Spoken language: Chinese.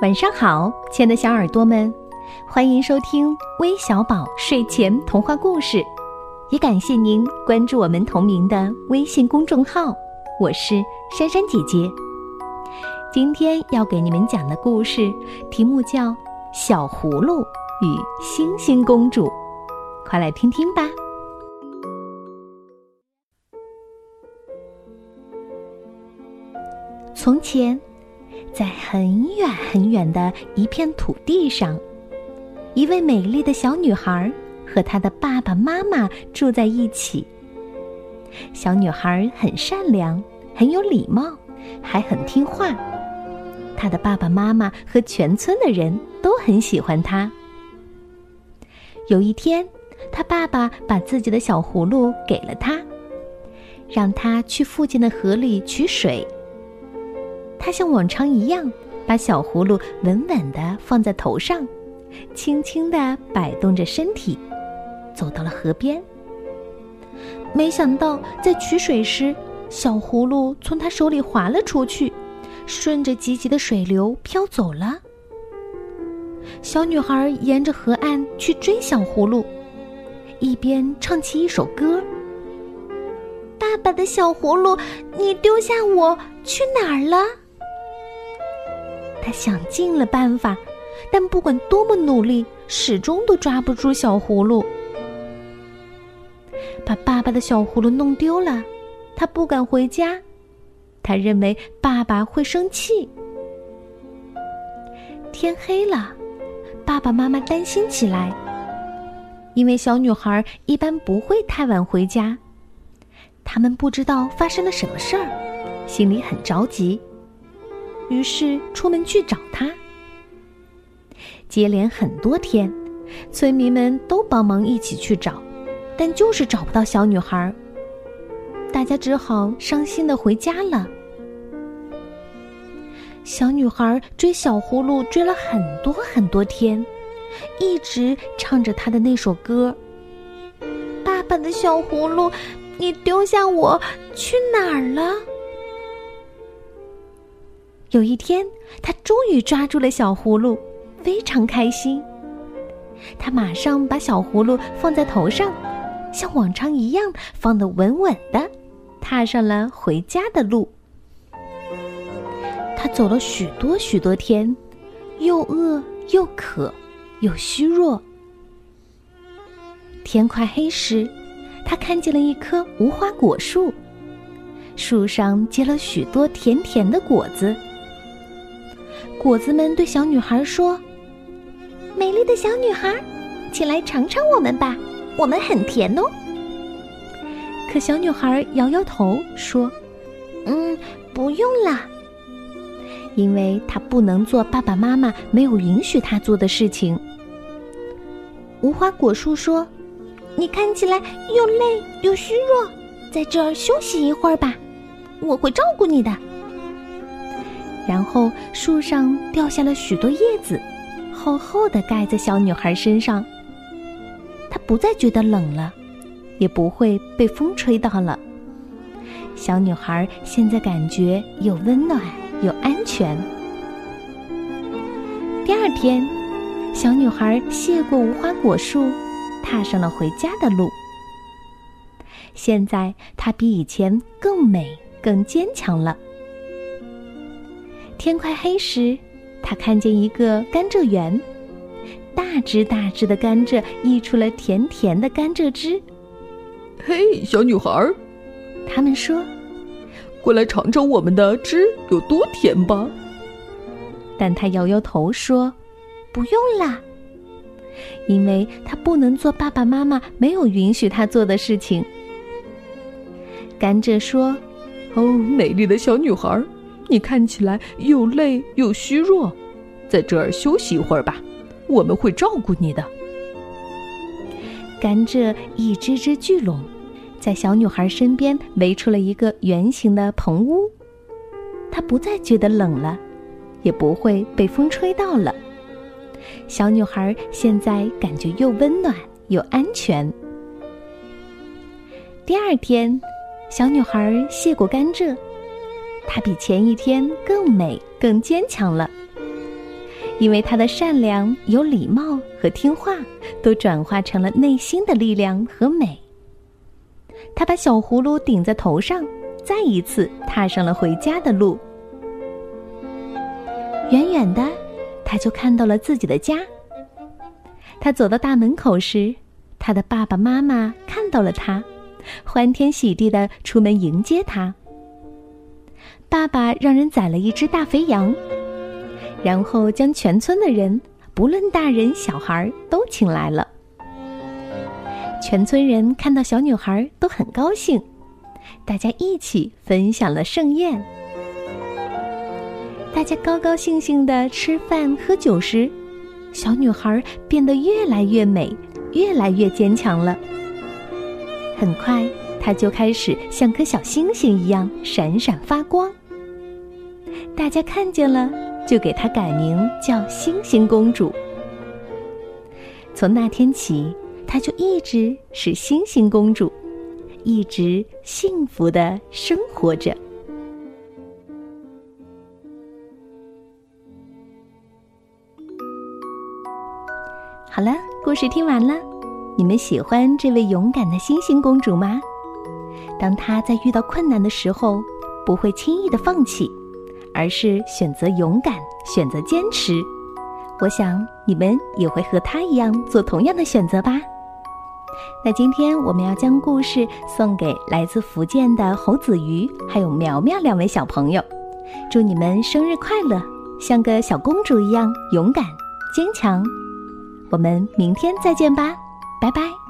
晚上好，亲爱的小耳朵们，欢迎收听微小宝睡前童话故事，也感谢您关注我们同名的微信公众号。我是珊珊姐姐。今天要给你们讲的故事题目叫《小葫芦与星星公主》，快来听听吧。从前。在很远很远的一片土地上，一位美丽的小女孩和她的爸爸妈妈住在一起。小女孩很善良，很有礼貌，还很听话。她的爸爸妈妈和全村的人都很喜欢她。有一天，她爸爸把自己的小葫芦给了她，让她去附近的河里取水。他像往常一样，把小葫芦稳稳地放在头上，轻轻地摆动着身体，走到了河边。没想到，在取水时，小葫芦从他手里滑了出去，顺着急急的水流飘走了。小女孩沿着河岸去追小葫芦，一边唱起一首歌：“爸爸的小葫芦，你丢下我去哪儿了？”想尽了办法，但不管多么努力，始终都抓不住小葫芦。把爸爸的小葫芦弄丢了，他不敢回家，他认为爸爸会生气。天黑了，爸爸妈妈担心起来，因为小女孩一般不会太晚回家，他们不知道发生了什么事儿，心里很着急。于是出门去找他。接连很多天，村民们都帮忙一起去找，但就是找不到小女孩。大家只好伤心的回家了。小女孩追小葫芦追了很多很多天，一直唱着她的那首歌：“爸爸的小葫芦，你丢下我去哪儿了？”有一天，他终于抓住了小葫芦，非常开心。他马上把小葫芦放在头上，像往常一样放得稳稳的，踏上了回家的路。他走了许多许多天，又饿又渴，又虚弱。天快黑时，他看见了一棵无花果树，树上结了许多甜甜的果子。果子们对小女孩说：“美丽的小女孩，请来尝尝我们吧，我们很甜哦。”可小女孩摇摇头说：“嗯，不用啦，因为她不能做爸爸妈妈没有允许她做的事情。”无花果树说：“你看起来又累又虚弱，在这儿休息一会儿吧，我会照顾你的。”然后树上掉下了许多叶子，厚厚的盖在小女孩身上。她不再觉得冷了，也不会被风吹到了。小女孩现在感觉又温暖又安全。第二天，小女孩谢过无花果树，踏上了回家的路。现在她比以前更美、更坚强了。天快黑时，他看见一个甘蔗园，大只大只的甘蔗溢出了甜甜的甘蔗汁。嘿，小女孩，他们说：“过来尝尝我们的汁有多甜吧。”但他摇摇头说：“不用啦，因为他不能做爸爸妈妈没有允许他做的事情。”甘蔗说：“哦，美丽的小女孩。”你看起来又累又虚弱，在这儿休息一会儿吧，我们会照顾你的。甘蔗一只只聚拢，在小女孩身边围出了一个圆形的棚屋，她不再觉得冷了，也不会被风吹到了。小女孩现在感觉又温暖又安全。第二天，小女孩谢过甘蔗。她比前一天更美、更坚强了。因为她的善良、有礼貌和听话，都转化成了内心的力量和美。她把小葫芦顶在头上，再一次踏上了回家的路。远远的，她就看到了自己的家。她走到大门口时，她的爸爸妈妈看到了她，欢天喜地的出门迎接她。爸爸让人宰了一只大肥羊，然后将全村的人，不论大人小孩，都请来了。全村人看到小女孩都很高兴，大家一起分享了盛宴。大家高高兴兴的吃饭喝酒时，小女孩变得越来越美，越来越坚强了。很快，她就开始像颗小星星一样闪闪发光。大家看见了，就给她改名叫星星公主。从那天起，她就一直是星星公主，一直幸福的生活着。好了，故事听完了，你们喜欢这位勇敢的星星公主吗？当她在遇到困难的时候，不会轻易的放弃。而是选择勇敢，选择坚持。我想你们也会和他一样做同样的选择吧。那今天我们要将故事送给来自福建的侯子瑜还有苗苗两位小朋友，祝你们生日快乐，像个小公主一样勇敢坚强。我们明天再见吧，拜拜。